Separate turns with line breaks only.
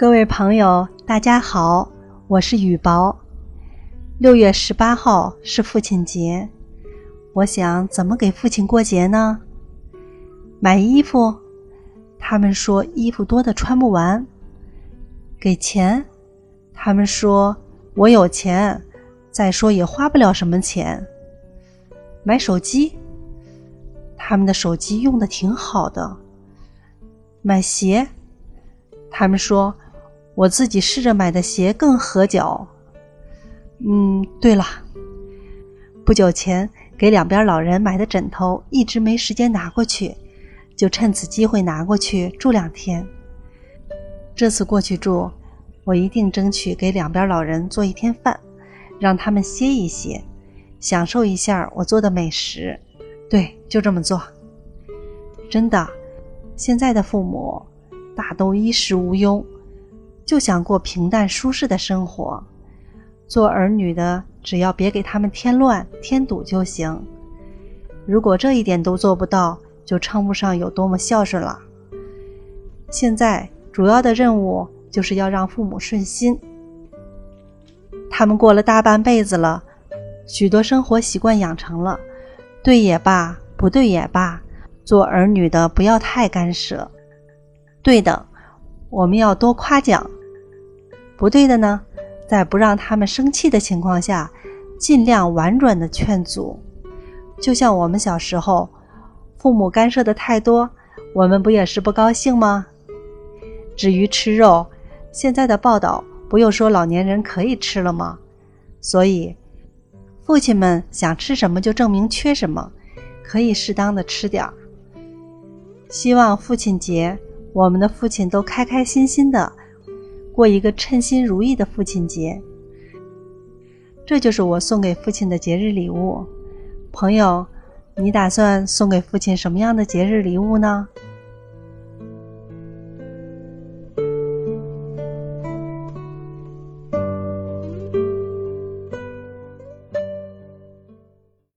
各位朋友，大家好，我是雨薄。六月十八号是父亲节，我想怎么给父亲过节呢？买衣服，他们说衣服多的穿不完；给钱，他们说我有钱，再说也花不了什么钱。买手机，他们的手机用的挺好的。买鞋，他们说我自己试着买的鞋更合脚。嗯，对了，不久前给两边老人买的枕头一直没时间拿过去，就趁此机会拿过去住两天。这次过去住，我一定争取给两边老人做一天饭，让他们歇一歇，享受一下我做的美食。对，就这么做。真的，现在的父母大都衣食无忧，就想过平淡舒适的生活。做儿女的，只要别给他们添乱添堵就行。如果这一点都做不到，就称不上有多么孝顺了。现在主要的任务就是要让父母顺心。他们过了大半辈子了，许多生活习惯养成了，对也罢，不对也罢，做儿女的不要太干涉。对的，我们要多夸奖；不对的呢？在不让他们生气的情况下，尽量婉转的劝阻。就像我们小时候，父母干涉的太多，我们不也是不高兴吗？至于吃肉，现在的报道不又说老年人可以吃了吗？所以，父亲们想吃什么就证明缺什么，可以适当的吃点儿。希望父亲节，我们的父亲都开开心心的。过一个称心如意的父亲节，这就是我送给父亲的节日礼物。朋友，你打算送给父亲什么样的节日礼物呢？